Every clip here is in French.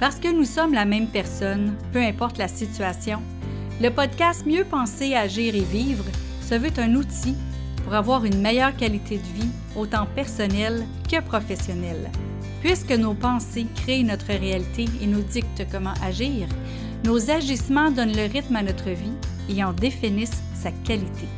Parce que nous sommes la même personne, peu importe la situation, le podcast Mieux penser, agir et vivre se veut un outil pour avoir une meilleure qualité de vie, autant personnelle que professionnelle. Puisque nos pensées créent notre réalité et nous dictent comment agir, nos agissements donnent le rythme à notre vie et en définissent sa qualité.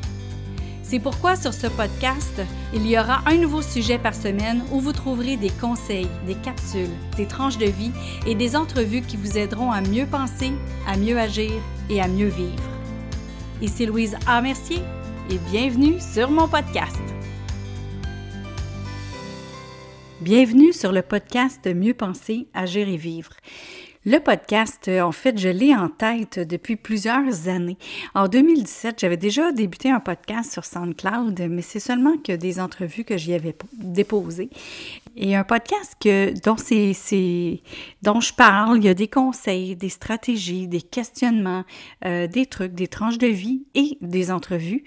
C'est pourquoi sur ce podcast, il y aura un nouveau sujet par semaine où vous trouverez des conseils, des capsules, des tranches de vie et des entrevues qui vous aideront à mieux penser, à mieux agir et à mieux vivre. Ici Louise A. Mercier et bienvenue sur mon podcast. Bienvenue sur le podcast Mieux penser, agir et vivre. Le podcast, euh, en fait, je l'ai en tête depuis plusieurs années. En 2017, j'avais déjà débuté un podcast sur SoundCloud, mais c'est seulement que des entrevues que j'y avais déposées. Et un podcast que, dont, c'est, dont je parle, il y a des conseils, des stratégies, des questionnements, euh, des trucs, des tranches de vie et des entrevues.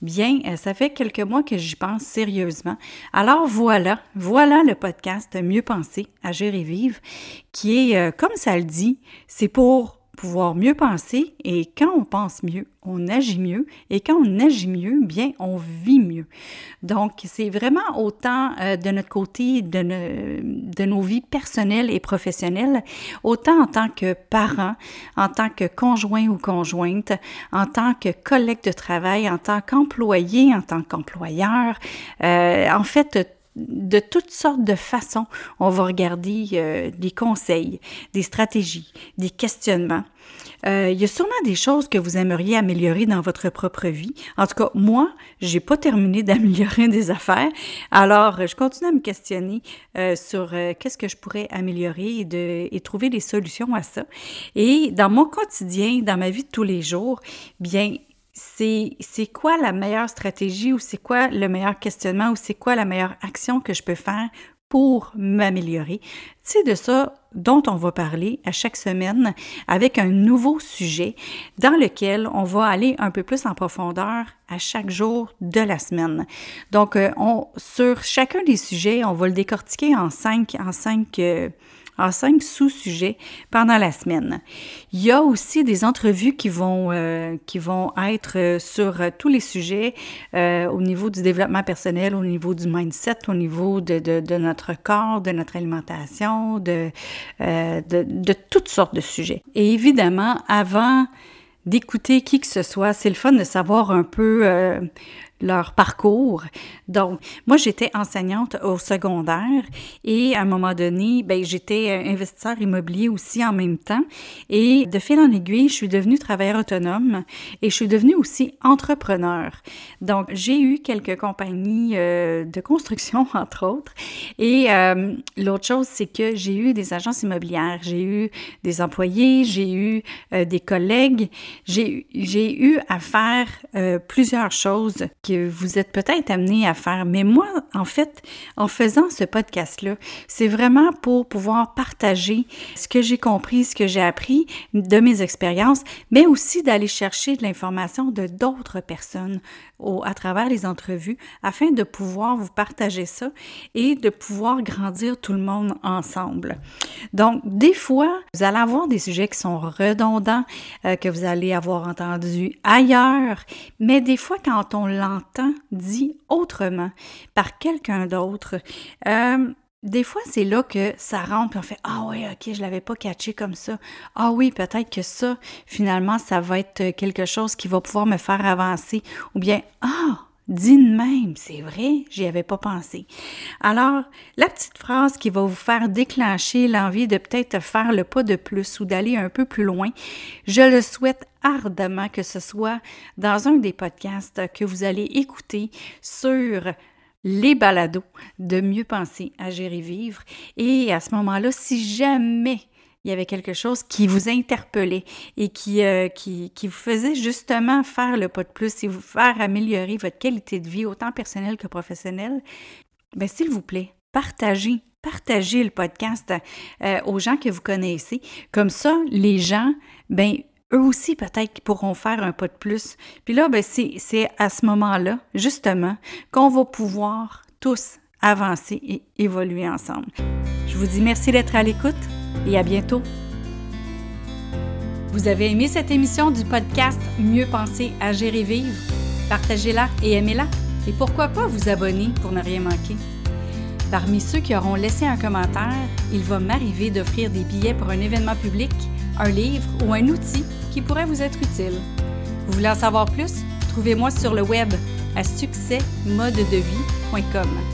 Bien, euh, ça fait quelques mois que j'y pense sérieusement. Alors voilà, voilà le podcast Mieux penser, agir et vivre, qui est, comme ça dit, c'est pour pouvoir mieux penser et quand on pense mieux, on agit mieux et quand on agit mieux, bien, on vit mieux. Donc, c'est vraiment autant euh, de notre côté de, de, nos vies personnelles et professionnelles, autant en tant que parents, en tant que conjoint ou conjointe, en tant que collègue de travail, en tant qu'employé, en tant qu'employeur. Euh, en fait, de toutes sortes de façons, on va regarder euh, des conseils, des stratégies, des questionnements. Euh, il y a sûrement des choses que vous aimeriez améliorer dans votre propre vie. En tout cas, moi, j'ai pas terminé d'améliorer des affaires. Alors, je continue à me questionner euh, sur qu'est-ce que je pourrais améliorer et, et trouver des solutions à ça. Et dans mon quotidien, dans ma vie de tous les jours, bien, c'est quoi la meilleure stratégie ou c'est quoi le meilleur questionnement ou c'est quoi la meilleure action que je peux faire pour m'améliorer? C'est de ça dont on va parler à chaque semaine avec un nouveau sujet dans lequel on va aller un peu plus en profondeur à chaque jour de la semaine. Donc, euh, on, sur chacun des sujets, on va le décortiquer en cinq, en cinq euh, en cinq sous-sujets pendant la semaine. Il y a aussi des entrevues qui vont, euh, qui vont être euh, sur euh, tous les sujets au niveau du développement personnel, au niveau du mindset, au niveau de, de, de notre corps, de notre alimentation, de, de, de toutes sortes de sujets. Et évidemment, avant d'écouter qui que ce soit. C'est le fun de savoir un peu leur parcours. Donc, moi, j'étais enseignante au secondaire et à un moment donné, ben, j'étais investisseur immobilier aussi en même temps. Et de fil en aiguille, je suis devenue travailleur autonome et je suis devenue aussi entrepreneur. Donc, j'ai eu quelques compagnies euh, de construction, entre autres. Et euh, l'autre chose, c'est que j'ai eu des agences immobilières, j'ai eu des employés, j'ai eu euh, des collègues, j'ai eu à faire plusieurs choses que vous êtes peut-être amené à faire. Mais moi, en fait, en faisant ce podcast-là, c'est vraiment pour pouvoir partager ce que j'ai compris, ce que j'ai appris de mes expériences, mais aussi d'aller chercher de l'information de d'autres personnes au, à travers les entrevues afin de pouvoir vous partager ça et de pouvoir grandir tout le monde ensemble. Donc, des fois, vous allez avoir des sujets qui sont redondants, euh, que vous allez avoir entendu ailleurs, mais des fois, quand on l'entend dit autrement par quelqu'un d'autre, euh, des fois, c'est là que ça rentre, puis on fait Ah oui, ok, je l'avais pas catché comme ça. Ah oui, peut-être que ça, finalement, ça va être quelque chose qui va pouvoir me faire avancer. Ou bien Ah, dit de même, c'est vrai, j'y avais pas pensé. Alors, la petite phrase qui va vous faire déclencher l'envie de peut-être faire le pas de plus ou d'aller un peu plus loin, je le souhaite ardemment que ce soit dans un des podcasts que vous allez écouter sur les balados de mieux penser, agir et vivre. Et à ce moment-là, si jamais il y avait quelque chose qui vous interpellait et qui, euh, qui, qui, vous faisait justement faire le pas de plus et vous faire améliorer votre qualité de vie, autant personnelle que professionnelle, bien, s'il vous plaît, partagez, partagez le podcast euh, aux gens que vous connaissez. Comme ça, les gens, ben eux aussi peut-être pourront faire un pas de plus. Puis là, ben, c'est à ce moment-là, justement, qu'on va pouvoir tous avancer et évoluer ensemble. Je vous dis merci d'être à l'écoute. Et à bientôt. Vous avez aimé cette émission du podcast Mieux penser, agir et vivre? Partagez-la et aimez-la. Et pourquoi pas vous abonner pour ne rien manquer? Parmi ceux qui auront laissé un commentaire, il va m'arriver d'offrir des billets pour un événement public, un livre ou un outil qui pourrait vous être utile. Vous voulez en savoir plus? Trouvez-moi sur le web à succèsmodedevie.com.